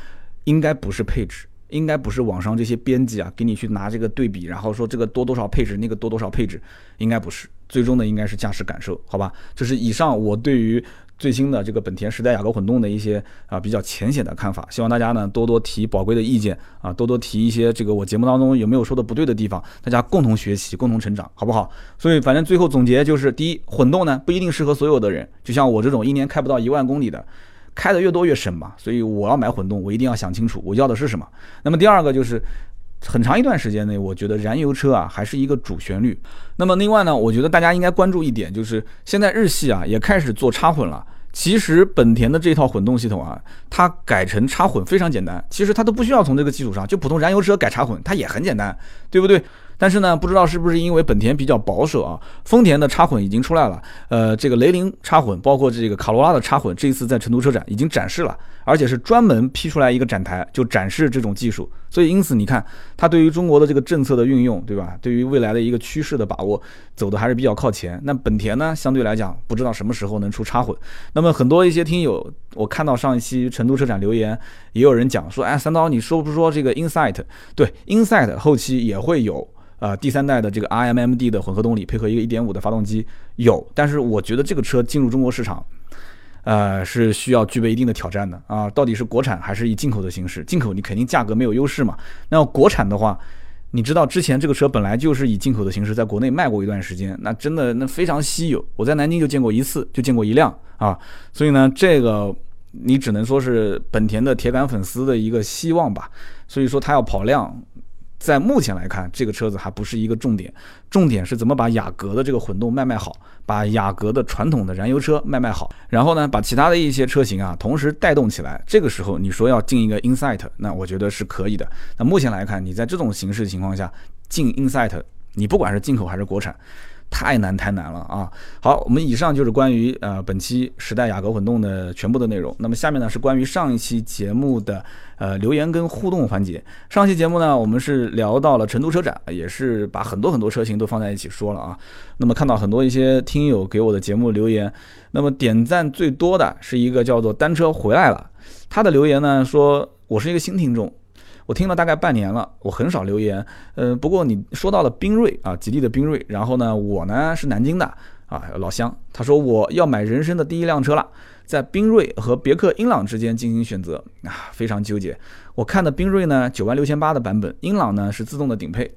A: 应该不是配置，应该不是网上这些编辑啊给你去拿这个对比，然后说这个多多少配置，那个多多少配置，应该不是。最终的应该是驾驶感受，好吧？就是以上我对于最新的这个本田时代雅阁混动的一些啊比较浅显的看法，希望大家呢多多提宝贵的意见啊，多多提一些这个我节目当中有没有说的不对的地方，大家共同学习，共同成长，好不好？所以反正最后总结就是：第一，混动呢不一定适合所有的人，就像我这种一年开不到一万公里的，开的越多越省嘛。所以我要买混动，我一定要想清楚我要的是什么。那么第二个就是。很长一段时间内，我觉得燃油车啊还是一个主旋律。那么另外呢，我觉得大家应该关注一点，就是现在日系啊也开始做插混了。其实本田的这套混动系统啊，它改成插混非常简单，其实它都不需要从这个基础上，就普通燃油车改插混，它也很简单，对不对？但是呢，不知道是不是因为本田比较保守啊，丰田的插混已经出来了，呃，这个雷凌插混，包括这个卡罗拉的插混，这一次在成都车展已经展示了，而且是专门批出来一个展台，就展示这种技术。所以因此你看，它对于中国的这个政策的运用，对吧？对于未来的一个趋势的把握，走的还是比较靠前。那本田呢，相对来讲，不知道什么时候能出插混。那么很多一些听友，我看到上一期成都车展留言，也有人讲说，哎，三刀，你说不说这个 Insight？对，Insight 后期也会有。啊，第三代的这个 iMMD 的混合动力配合一个1.5的发动机有，但是我觉得这个车进入中国市场，呃，是需要具备一定的挑战的啊。到底是国产还是以进口的形式？进口你肯定价格没有优势嘛。那国产的话，你知道之前这个车本来就是以进口的形式在国内卖过一段时间，那真的那非常稀有。我在南京就见过一次，就见过一辆啊。所以呢，这个你只能说是本田的铁杆粉丝的一个希望吧。所以说它要跑量。在目前来看，这个车子还不是一个重点，重点是怎么把雅阁的这个混动卖卖好，把雅阁的传统的燃油车卖卖好，然后呢，把其他的一些车型啊同时带动起来。这个时候你说要进一个 Insight，那我觉得是可以的。那目前来看，你在这种形式情况下进 Insight，你不管是进口还是国产。太难太难了啊！好，我们以上就是关于呃本期时代雅阁混动的全部的内容。那么下面呢是关于上一期节目的呃留言跟互动环节。上期节目呢我们是聊到了成都车展，也是把很多很多车型都放在一起说了啊。那么看到很多一些听友给我的节目留言，那么点赞最多的是一个叫做单车回来了，他的留言呢说我是一个新听众。我听了大概半年了，我很少留言，呃，不过你说到了缤瑞啊，吉利的缤瑞，然后呢，我呢是南京的啊，老乡，他说我要买人生的第一辆车了，在缤瑞和别克英朗之间进行选择啊，非常纠结。我看的缤瑞呢九万六千八的版本，英朗呢是自动的顶配，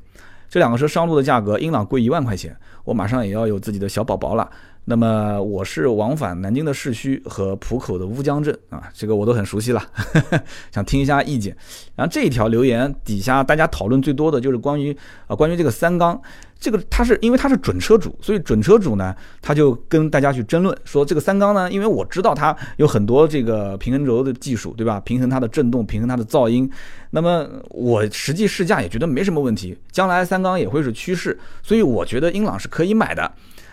A: 这两个车上路的价格，英朗贵一万块钱，我马上也要有自己的小宝宝了。那么我是往返南京的市区和浦口的乌江镇啊，这个我都很熟悉了，想听一下意见。然后这一条留言底下大家讨论最多的就是关于啊关于这个三缸，这个他是因为他是准车主，所以准车主呢他就跟大家去争论说这个三缸呢，因为我知道它有很多这个平衡轴的技术，对吧？平衡它的震动，平衡它的噪音。那么我实际试驾也觉得没什么问题，将来三缸也会是趋势，所以我觉得英朗是可以买的。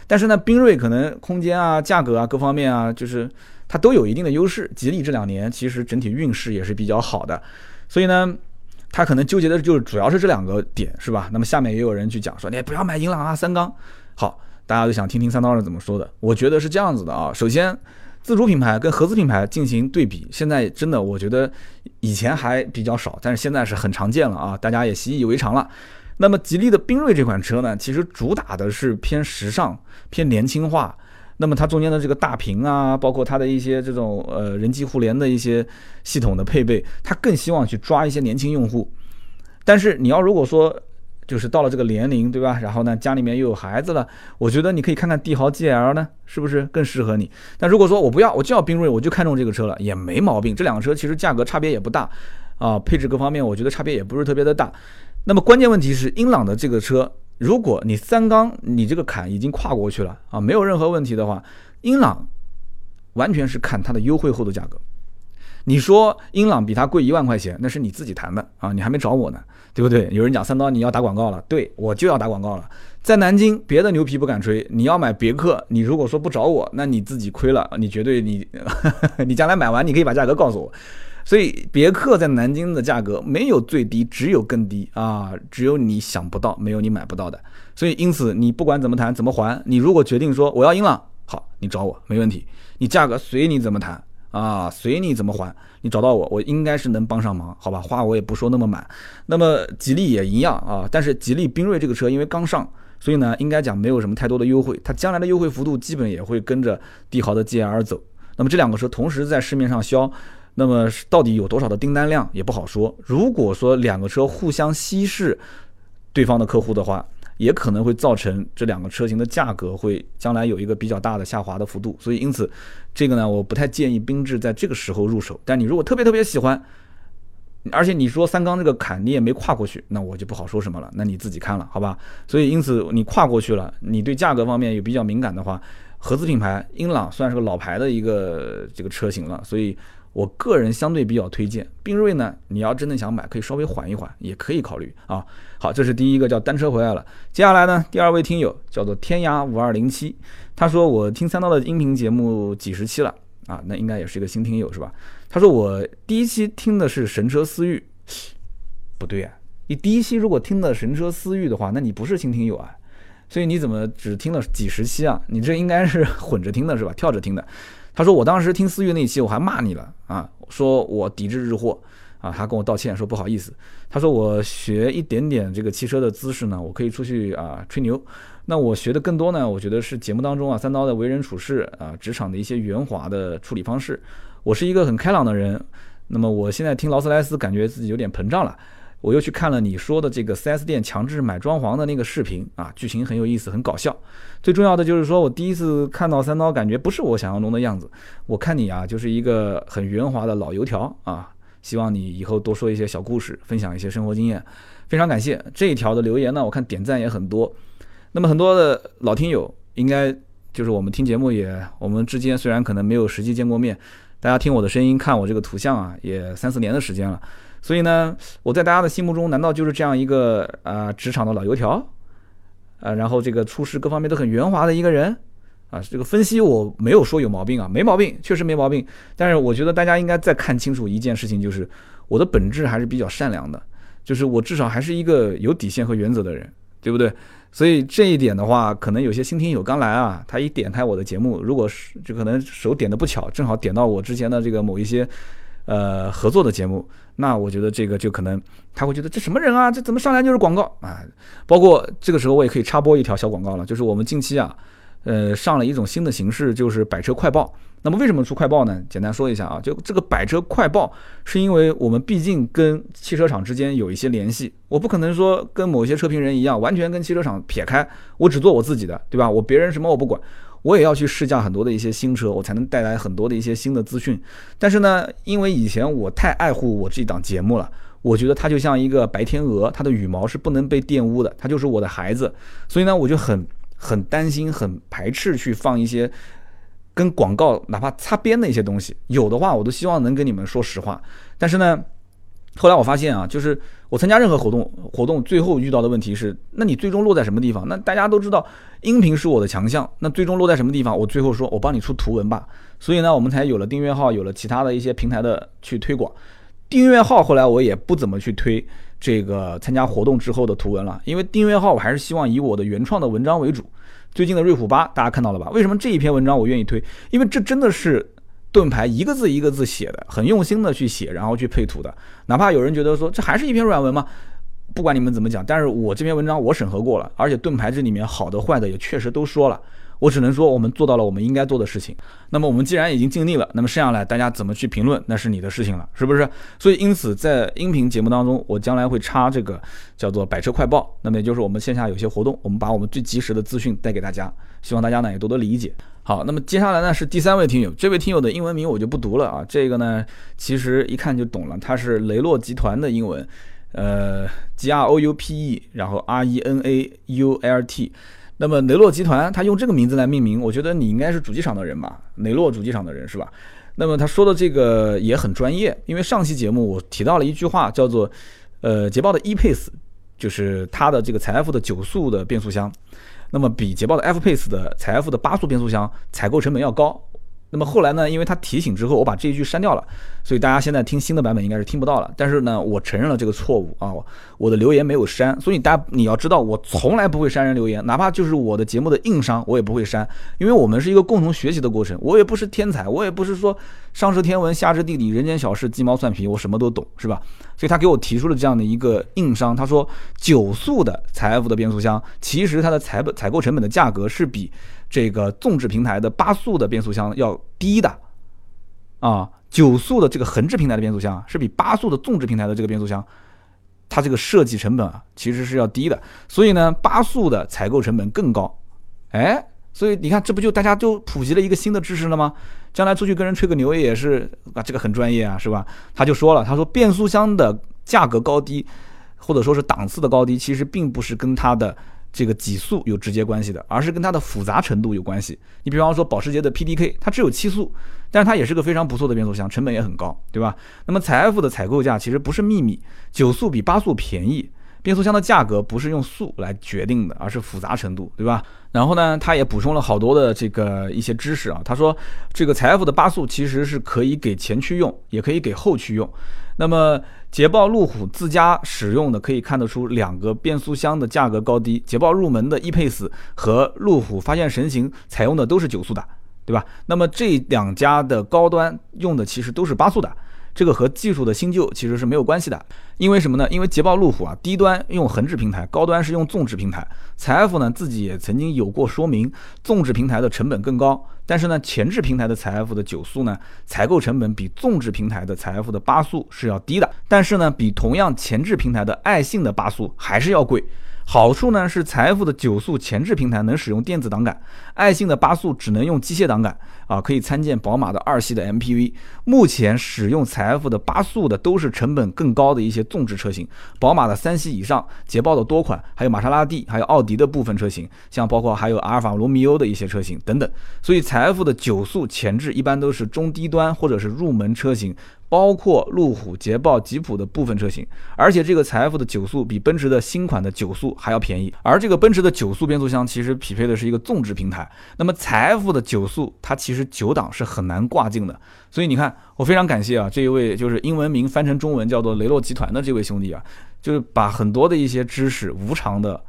A: 但是呢，缤瑞可能空间啊、价格啊各方面啊，就是它都有一定的优势。吉利这两年其实整体运势也是比较好的，所以呢，它可能纠结的就是主要是这两个点，是吧？那么下面也有人去讲说，你不要买英朗啊、三缸。好，大家都想听听三刀是怎么说的。我觉得是这样子的啊，首先，自主品牌跟合资品牌进行对比，现在真的我觉得以前还比较少，但是现在是很常见了啊，大家也习以为常了。那么吉利的缤瑞这款车呢，其实主打的是偏时尚、偏年轻化。那么它中间的这个大屏啊，包括它的一些这种呃人机互联的一些系统的配备，它更希望去抓一些年轻用户。但是你要如果说就是到了这个年龄，对吧？然后呢，家里面又有孩子了，我觉得你可以看看帝豪 GL 呢，是不是更适合你？但如果说我不要，我就要缤瑞，我就看中这个车了，也没毛病。这两个车其实价格差别也不大啊，配置各方面我觉得差别也不是特别的大。那么关键问题是，英朗的这个车，如果你三缸你这个坎已经跨过去了啊，没有任何问题的话，英朗完全是看它的优惠后的价格。你说英朗比它贵一万块钱，那是你自己谈的啊，你还没找我呢，对不对？有人讲三刀你要打广告了，对我就要打广告了。在南京，别的牛皮不敢吹，你要买别克，你如果说不找我，那你自己亏了，你绝对你 你将来买完，你可以把价格告诉我。所以别克在南京的价格没有最低，只有更低啊！只有你想不到，没有你买不到的。所以因此你不管怎么谈怎么还，你如果决定说我要英朗，好，你找我没问题，你价格随你怎么谈啊，随你怎么还，你找到我，我应该是能帮上忙，好吧？话我也不说那么满。那么吉利也一样啊，但是吉利缤瑞这个车因为刚上，所以呢应该讲没有什么太多的优惠，它将来的优惠幅度基本也会跟着帝豪的 GL 走。那么这两个车同时在市面上销，那么到底有多少的订单量也不好说。如果说两个车互相稀释对方的客户的话，也可能会造成这两个车型的价格会将来有一个比较大的下滑的幅度。所以因此，这个呢，我不太建议缤智在这个时候入手。但你如果特别特别喜欢，而且你说三缸这个坎你也没跨过去，那我就不好说什么了。那你自己看了，好吧？所以因此你跨过去了，你对价格方面有比较敏感的话，合资品牌英朗算是个老牌的一个这个车型了，所以我个人相对比较推荐。缤瑞呢，你要真的想买，可以稍微缓一缓，也可以考虑啊。好，这是第一个叫单车回来了。接下来呢，第二位听友叫做天涯五二零七，他说我听三刀的音频节目几十期了啊，那应该也是一个新听友是吧？他说我第一期听的是神车思域，不对啊，你第一期如果听的神车思域的话，那你不是新听友啊，所以你怎么只听了几十期啊？你这应该是 混着听的是吧？跳着听的。他说我当时听思域那期我还骂你了啊，说我抵制日货啊，他跟我道歉说不好意思。他说我学一点点这个汽车的姿势呢，我可以出去啊吹牛。那我学的更多呢，我觉得是节目当中啊三刀的为人处事啊，职场的一些圆滑的处理方式。我是一个很开朗的人，那么我现在听劳斯莱斯，感觉自己有点膨胀了。我又去看了你说的这个 4S 店强制买装潢的那个视频啊，剧情很有意思，很搞笑。最重要的就是说我第一次看到三刀，感觉不是我想象中的样子。我看你啊，就是一个很圆滑的老油条啊。希望你以后多说一些小故事，分享一些生活经验。非常感谢这一条的留言呢，我看点赞也很多。那么很多的老听友，应该就是我们听节目也，我们之间虽然可能没有实际见过面。大家听我的声音，看我这个图像啊，也三四年的时间了。所以呢，我在大家的心目中，难道就是这样一个啊职场的老油条，啊，然后这个处事各方面都很圆滑的一个人啊？这个分析我没有说有毛病啊，没毛病，确实没毛病。但是我觉得大家应该再看清楚一件事情，就是我的本质还是比较善良的，就是我至少还是一个有底线和原则的人，对不对？所以这一点的话，可能有些新听友刚来啊，他一点开我的节目，如果是就可能手点的不巧，正好点到我之前的这个某一些，呃合作的节目，那我觉得这个就可能他会觉得这什么人啊，这怎么上来就是广告啊？包括这个时候我也可以插播一条小广告了，就是我们近期啊，呃上了一种新的形式，就是百车快报。那么为什么出快报呢？简单说一下啊，就这个百车快报，是因为我们毕竟跟汽车厂之间有一些联系，我不可能说跟某些车评人一样，完全跟汽车厂撇开，我只做我自己的，对吧？我别人什么我不管，我也要去试驾很多的一些新车，我才能带来很多的一些新的资讯。但是呢，因为以前我太爱护我这档节目了，我觉得它就像一个白天鹅，它的羽毛是不能被玷污的，它就是我的孩子，所以呢，我就很很担心，很排斥去放一些。跟广告哪怕擦边的一些东西，有的话我都希望能跟你们说实话。但是呢，后来我发现啊，就是我参加任何活动，活动最后遇到的问题是，那你最终落在什么地方？那大家都知道音频是我的强项，那最终落在什么地方？我最后说我帮你出图文吧。所以呢，我们才有了订阅号，有了其他的一些平台的去推广。订阅号后来我也不怎么去推这个参加活动之后的图文了，因为订阅号我还是希望以我的原创的文章为主。最近的瑞虎八，大家看到了吧？为什么这一篇文章我愿意推？因为这真的是盾牌一个字一个字写的，很用心的去写，然后去配图的。哪怕有人觉得说这还是一篇软文吗？不管你们怎么讲，但是我这篇文章我审核过了，而且盾牌这里面好的坏的也确实都说了。我只能说，我们做到了我们应该做的事情。那么我们既然已经尽力了，那么剩下来大家怎么去评论，那是你的事情了，是不是？所以因此，在音频节目当中，我将来会插这个叫做“百车快报”，那么也就是我们线下有些活动，我们把我们最及时的资讯带给大家，希望大家呢也多多理解。好，那么接下来呢是第三位听友，这位听友的英文名我就不读了啊，这个呢其实一看就懂了，他是雷诺集团的英文，呃，G R O U P E，然后 R E N A U L T。那么雷诺集团，他用这个名字来命名，我觉得你应该是主机厂的人吧？雷诺主机厂的人是吧？那么他说的这个也很专业，因为上期节目我提到了一句话，叫做“呃，捷豹的 E-Pace 就是它的这个采 F 的九速的变速箱，那么比捷豹的 F-Pace 的采 F 的八速变速箱采购成本要高。”那么后来呢？因为他提醒之后，我把这一句删掉了，所以大家现在听新的版本应该是听不到了。但是呢，我承认了这个错误啊，我的留言没有删。所以大家你要知道，我从来不会删人留言，哪怕就是我的节目的硬伤，我也不会删，因为我们是一个共同学习的过程。我也不是天才，我也不是说上知天文下知地理，人间小事鸡毛蒜皮，我什么都懂，是吧？所以他给我提出了这样的一个硬伤，他说九速的采 F 的变速箱，其实它的采本采购成本的价格是比。这个纵置平台的八速的变速箱要低的啊，九速的这个横置平台的变速箱是比八速的纵置平台的这个变速箱，它这个设计成本啊其实是要低的，所以呢，八速的采购成本更高。哎，所以你看，这不就大家就普及了一个新的知识了吗？将来出去跟人吹个牛也是啊，这个很专业啊，是吧？他就说了，他说变速箱的价格高低，或者说是档次的高低，其实并不是跟它的这个几速有直接关系的，而是跟它的复杂程度有关系。你比方说保时捷的 PDK，它只有七速，但是它也是个非常不错的变速箱，成本也很高，对吧？那么采埃孚的采购价其实不是秘密，九速比八速便宜。变速箱的价格不是用速来决定的，而是复杂程度，对吧？然后呢，他也补充了好多的这个一些知识啊。他说，这个采埃孚的八速其实是可以给前驱用，也可以给后驱用。那么捷豹路虎自家使用的，可以看得出两个变速箱的价格高低。捷豹入门的 E-Pace 和路虎发现神行采用的都是九速的，对吧？那么这两家的高端用的其实都是八速的。这个和技术的新旧其实是没有关系的，因为什么呢？因为捷豹路虎啊，低端用横置平台，高端是用纵置平台。采埃孚呢自己也曾经有过说明，纵置平台的成本更高，但是呢，前置平台的采埃孚的九速呢，采购成本比纵置平台的采埃孚的八速是要低的，但是呢，比同样前置平台的爱信的八速还是要贵。好处呢是财富的九速前置平台能使用电子挡杆，爱信的八速只能用机械挡杆啊，可以参见宝马的二系的 MPV。目前使用财富的八速的都是成本更高的一些纵置车型，宝马的三系以上，捷豹的多款，还有玛莎拉蒂，还有奥迪的部分车型，像包括还有阿尔法罗密欧的一些车型等等。所以财富的九速前置一般都是中低端或者是入门车型。包括路虎、捷豹、吉普的部分车型，而且这个财富的九速比奔驰的新款的九速还要便宜。而这个奔驰的九速变速箱其实匹配的是一个纵置平台，那么财富的九速它其实其实九档是很难挂进的。所以你看，我非常感谢啊这一位就是英文名翻成中文叫做雷诺集团的这位兄弟啊，就是把很多的一些知识无偿的。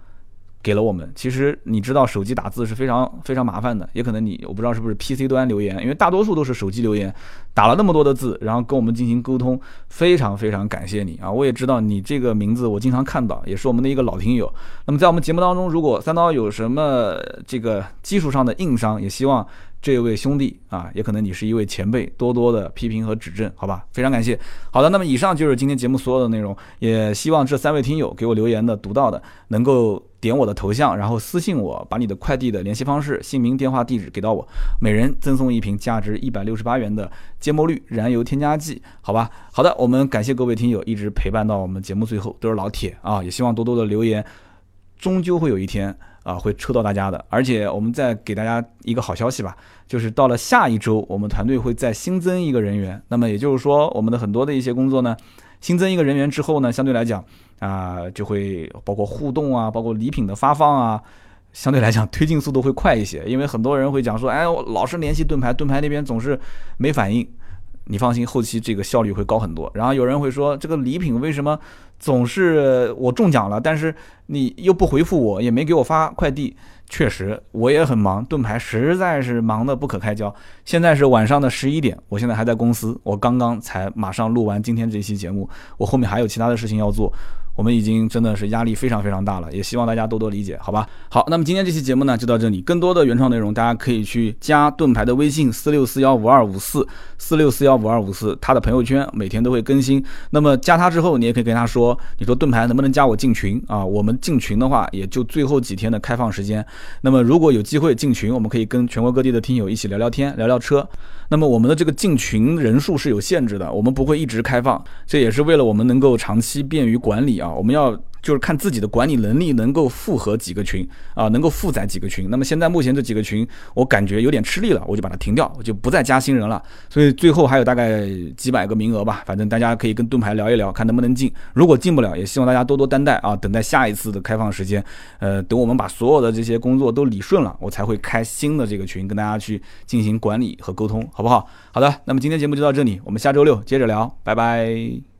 A: 给了我们，其实你知道手机打字是非常非常麻烦的，也可能你我不知道是不是 PC 端留言，因为大多数都是手机留言，打了那么多的字，然后跟我们进行沟通，非常非常感谢你啊！我也知道你这个名字我经常看到，也是我们的一个老听友。那么在我们节目当中，如果三刀有什么这个技术上的硬伤，也希望。这位兄弟啊，也可能你是一位前辈，多多的批评和指正，好吧？非常感谢。好的，那么以上就是今天节目所有的内容，也希望这三位听友给我留言的、读到的，能够点我的头像，然后私信我，把你的快递的联系方式、姓名、电话、地址给到我，每人赠送一瓶价值一百六十八元的芥末绿燃油添加剂，好吧？好的，我们感谢各位听友一直陪伴到我们节目最后，都是老铁啊，也希望多多的留言，终究会有一天。啊，会抽到大家的，而且我们再给大家一个好消息吧，就是到了下一周，我们团队会再新增一个人员。那么也就是说，我们的很多的一些工作呢，新增一个人员之后呢，相对来讲啊，就会包括互动啊，包括礼品的发放啊，相对来讲推进速度会快一些。因为很多人会讲说，哎，我老是联系盾牌，盾牌那边总是没反应。你放心，后期这个效率会高很多。然后有人会说，这个礼品为什么总是我中奖了，但是你又不回复我，也没给我发快递？确实，我也很忙，盾牌实在是忙得不可开交。现在是晚上的十一点，我现在还在公司，我刚刚才马上录完今天这期节目，我后面还有其他的事情要做。我们已经真的是压力非常非常大了，也希望大家多多理解，好吧？好，那么今天这期节目呢就到这里，更多的原创内容大家可以去加盾牌的微信四六四幺五二五四四六四幺五二五四，他的朋友圈每天都会更新。那么加他之后，你也可以跟他说，你说盾牌能不能加我进群啊？我们进群的话，也就最后几天的开放时间。那么如果有机会进群，我们可以跟全国各地的听友一起聊聊天，聊聊车。那么我们的这个进群人数是有限制的，我们不会一直开放，这也是为了我们能够长期便于管理啊，啊我们要。就是看自己的管理能力能够复合几个群啊，能够负载几个群。那么现在目前这几个群，我感觉有点吃力了，我就把它停掉，我就不再加新人了。所以最后还有大概几百个名额吧，反正大家可以跟盾牌聊一聊，看能不能进。如果进不了，也希望大家多多担待啊，等待下一次的开放时间。呃，等我们把所有的这些工作都理顺了，我才会开新的这个群，跟大家去进行管理和沟通，好不好？好的，那么今天节目就到这里，我们下周六接着聊，拜拜。